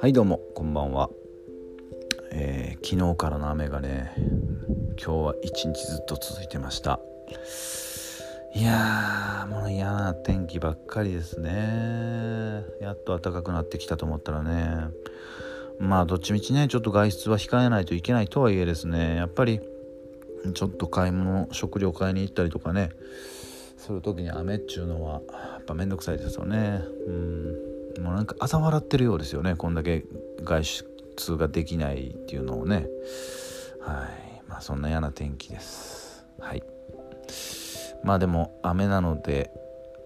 はいどうもこんばんは、えー、昨日からの雨がね今日は一日ずっと続いてました。いやーもう嫌な天気ばっかりですね。やっと暖かくなってきたと思ったらね。まあどっちみちねちょっと外出は控えないといけないとはいえですね。やっぱりちょっと買い物食料買いに行ったりとかね。する時に雨っちゅうのはやっぱ面倒くさいですよね。うん。もうなんか朝笑ってるようですよね。こんだけ外出ができないっていうのをね。はい。まあそんな嫌な天気です。はい。まあでも雨なので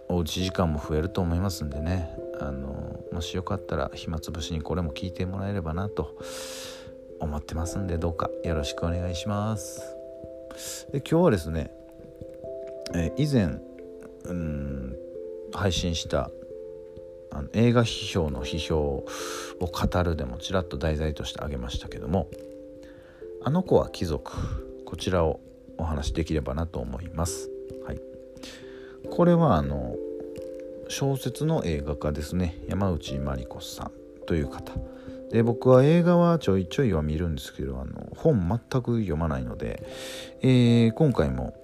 おうち時間も増えると思いますんでね。あのもしよかったら暇つぶしにこれも聞いてもらえればなと思ってますんでどうかよろしくお願いします。で今日はですね、え以前うん配信したあの映画批評の批評を語るでもちらっと題材として挙げましたけども「あの子は貴族」こちらをお話しできればなと思います。はい、これはあの小説の映画化ですね。山内真理子さんという方。で僕は映画はちょいちょいは見るんですけどあの本全く読まないので、えー、今回も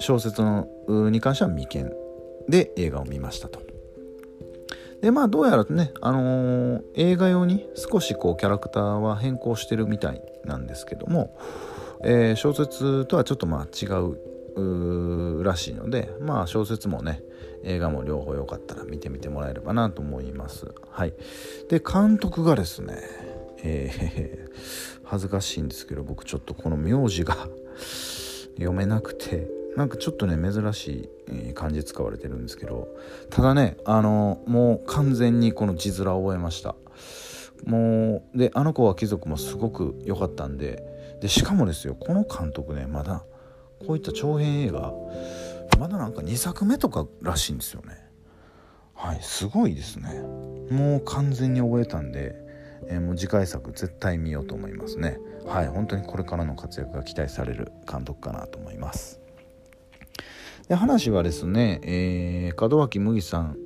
小説のに関しては未見で映画を見ましたと。でまあどうやらね、あのー、映画用に少しこうキャラクターは変更してるみたいなんですけども、えー、小説とはちょっとまあ違うらしいのでまあ小説もね映画も両方よかったら見てみてもらえればなと思います。はい。で監督がですねえー、恥ずかしいんですけど僕ちょっとこの名字が 読めなくて。なんかちょっとね珍しい漢字使われてるんですけどただねあのもう完全にこの字面を覚えました。もうであの子は貴族もすごく良かったんででしかもですよこの監督ねまだこういった長編映画まだなんか2作目とからしいんですよね。はいすごいですね。もう完全に覚えたんで、えー、もう次回作絶対見ようと思いますね。はい本当にこれからの活躍が期待される監督かなと思います。で話はですね、えー、門脇麦さん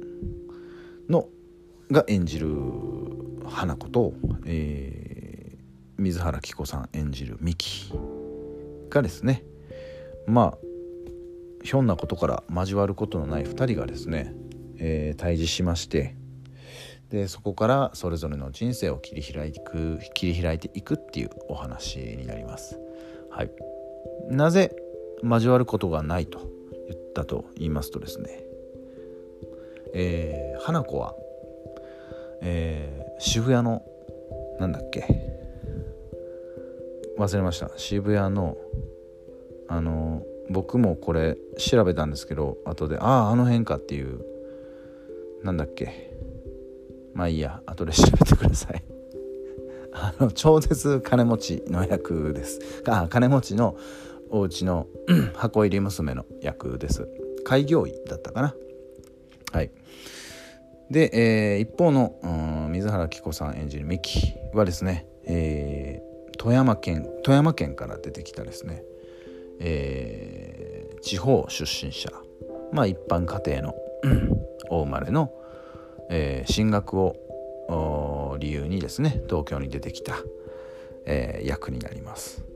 のが演じる花子と、えー、水原希子さん演じるミキがですねまあひょんなことから交わることのない2人がですね、えー、対峙しましてでそこからそれぞれの人生を切り開いていく切り開いていくっていうお話になります。はい、なぜ交わることがないと言ったと言いますとですね、えー、花子は、えー、渋谷のなんだっけ。忘れました。渋谷のあの僕もこれ調べたんですけど後であああの辺かっていうなんだっけ。まあいいや。後で調べてください。あの超絶金持ちの役です。あ金持ちのお家の箱入り娘の役です。開業医だったかな。はい。で、えー、一方の、うん、水原希子さん演じるミキはですね、えー、富山県富山県から出てきたですね。えー、地方出身者。まあ一般家庭の大生まれの、えー、進学を理由にですね東京に出てきた、えー、役になります。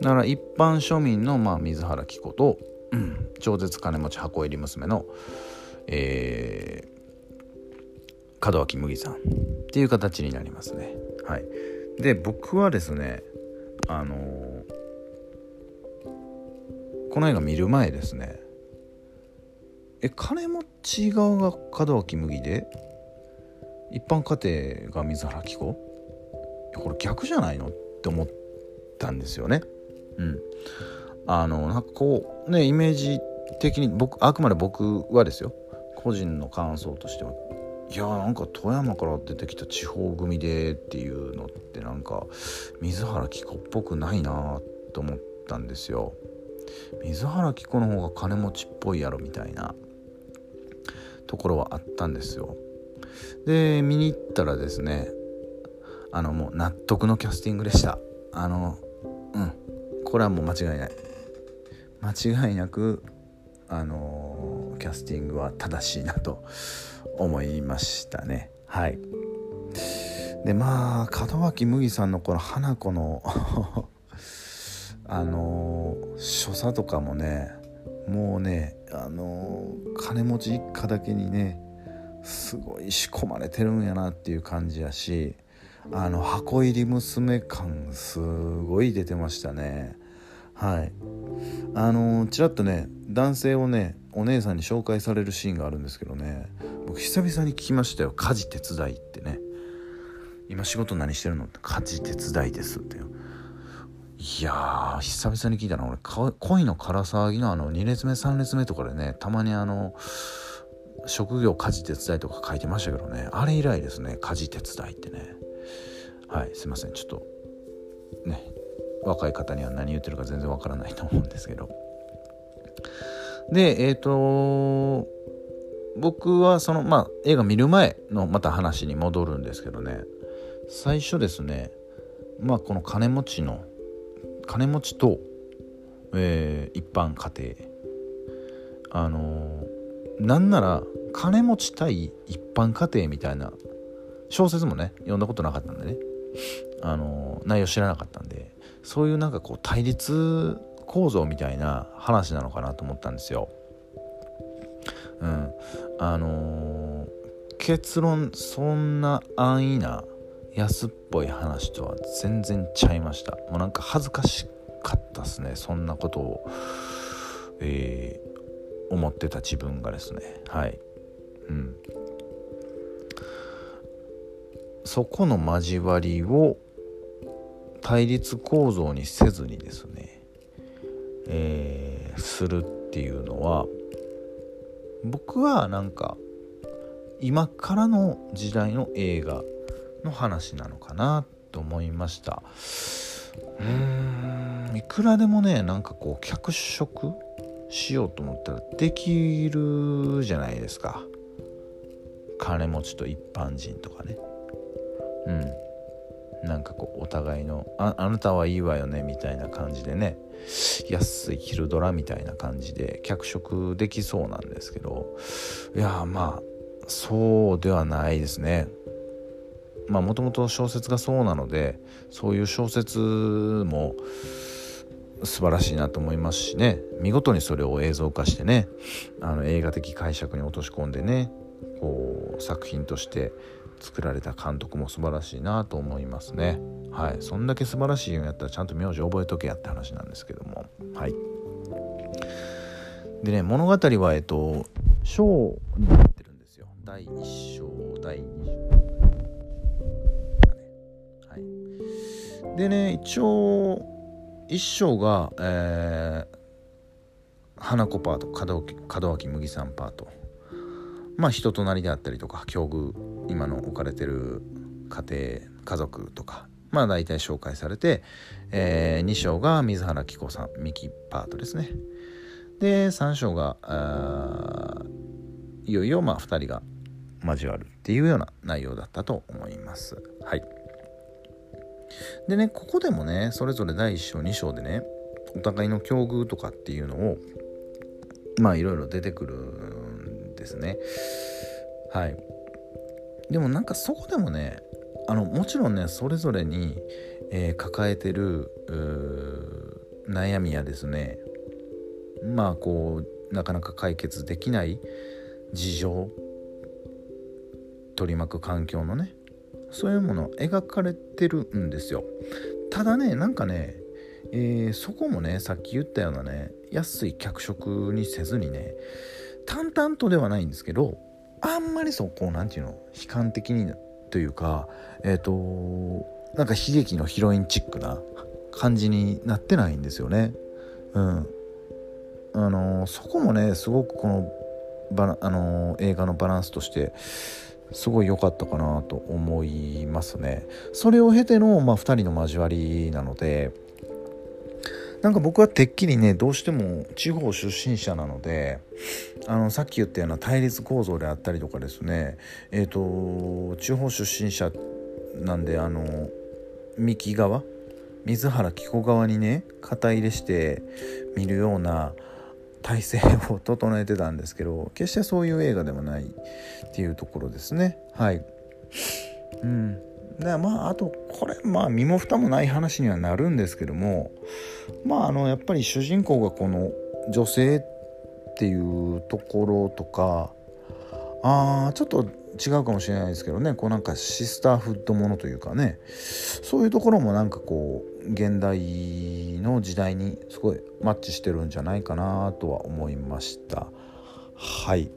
だから一般庶民の、まあ、水原希子と、うん、超絶金持ち箱入り娘の、えー、門脇麦さんっていう形になりますね。はい。で僕はですねあのーこの映画見る前ですねえ金持ち側が門脇麦で一般家庭が水原希子？これ逆じゃないの？って思ったんですよねうん。あのなんかこうねイメージ的に僕あくまで僕はですよ。個人の感想としては。いやなんか富山から出てきた地方組でっていうのってなんか水原希子っぽくないなと思ったんですよ。水原希子の方が金持ちっぽいやろみたいなところはあったんですよ。で見に行ったらですねあのもう納得のキャスティングでした。あのうん。これはもう間違いない。間違いなくあのキャスティングは正しいなと思いましたね。はい。でまあ門脇麦さんのこの花子の あの所作とかもねもうねあの金持ち一家だけにねすごい仕込まれてるんやなっていう感じやしあの箱入り娘感すごい出てましたね。はい。あのちらっとね男性をねお姉さんに紹介されるシーンがあるんですけどね。僕久々に聞きましたよ。家事手伝いってね。今仕事何してるの？って家事手伝いですっていやー久々に聞いたな。俺恋のから騒ぎのあの2列目3列目とかでねたまにあの職業家事手伝いとか書いてましたけどね。あれ以来ですね家事手伝いってね。はいすいません。ちょっとね若い方には何言ってるか全然わからないと思うんですけど。でえっ、ー、と僕はそのまあ映画見る前のまた話に戻るんですけどね。最初ですねまあこの金持ちの金持ちと、えー、一般家庭。あのー、なんなら金持ち対一般家庭みたいな小説もね読んだことなかったんでね。あの、内容知らなかったんでそういうなんかこう対立構造みたいな話なのかなと思ったんですよ。うん、あのー、結論そんな安易な安っぽい話とは全然ちゃいました。もうなんか恥ずかしかったっすねそんなことを、えー、思ってた自分がですね。はい。うん。そこの交わりを対立構造にせずにですね、えー、するっていうのは僕はなんか今からの時代の映画の話なのかなと思いました。うーんいくらでもねなんかこう脚色しようと思ったらできるじゃないですか。金持ちと一般人とかね。うん。なんかこうお互いのああなたはいいわよねみたいな感じでね。安い昼ドラみたいな感じで脚色できそうなんですけど。いやまあそうではないですね。まあもともと小説がそうなのでそういう小説も素晴らしいなと思いますしね。見事にそれを映像化してね。あの映画的解釈に落とし込んでね。こう作品として作られた監督も素晴らしいなと思いますね。はい。そんだけ素晴らしいんやったらちゃんと名字覚えとけやって話なんですけども。はい。でね物語はえっと章になってるんですよ。第1章第2章。でね。一応一章が、えー、花子パート門脇麦さんパート。まあ人となりであったりとか境遇今の置かれてる家庭家族とかまあ大体紹介されて、えー、2章が水原希子さんミキパートですね。で3章がいよいよまあ2人が交わるっていうような内容だったと思います。はい。でねここでもねそれぞれ第1章2章でねお互いの境遇とかっていうのをまあいろいろ出てくるんですね。はい。でもなんかそこでもねあのもちろんねそれぞれに、えー、抱えてる悩みやですねまあこうなかなか解決できない事情取り巻く環境のねそういうもの描かれてるんですよ。ただねなんかね、えー、そこもねさっき言ったようなね安い脚色にせずにね淡々とではないんですけどあんまりそこう何て言うの悲観的にというかえっ、ー、となんか悲劇のヒロインチックな感じになってないんですよねうんあの、そこもねすごくこのバあの、映画のバランスとしてすごい良かったかなと思いますね。それを経ての、まあ、2人の交わりなのでなんか僕はてっきりねどうしても地方出身者なのであのさっき言ったような対立構造であったりとかですねえっ、ー、と地方出身者なんであの三木側水原希子側にね肩入れして見るような体勢を整えてたんですけど決してそういう映画でもないっていうところですね。はい。うん。でまああとこれまあ身も蓋もない話にはなるんですけどもまああのやっぱり主人公がこの女性っていうところとかあちょっと違うかもしれないですけどねこうなんかシスターフッドものというかねそういうところもなんかこう現代の時代にすごいマッチしてるんじゃないかなとは思いました。はい。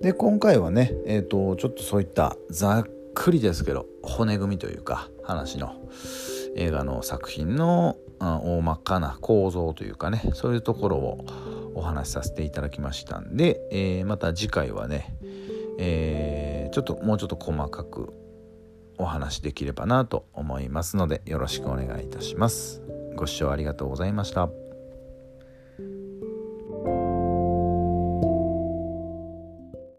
で今回はねえっ、ー、とちょっとそういったざっくりですけど骨組みというか話の映画の作品の大まかな構造というかねそういうところをお話しさせていただきましたんで、えー、また次回はね、えー、ちょっともうちょっと細かくお話できればなと思いますのでよろしくお願いいたします。ご視聴ありがとうございました。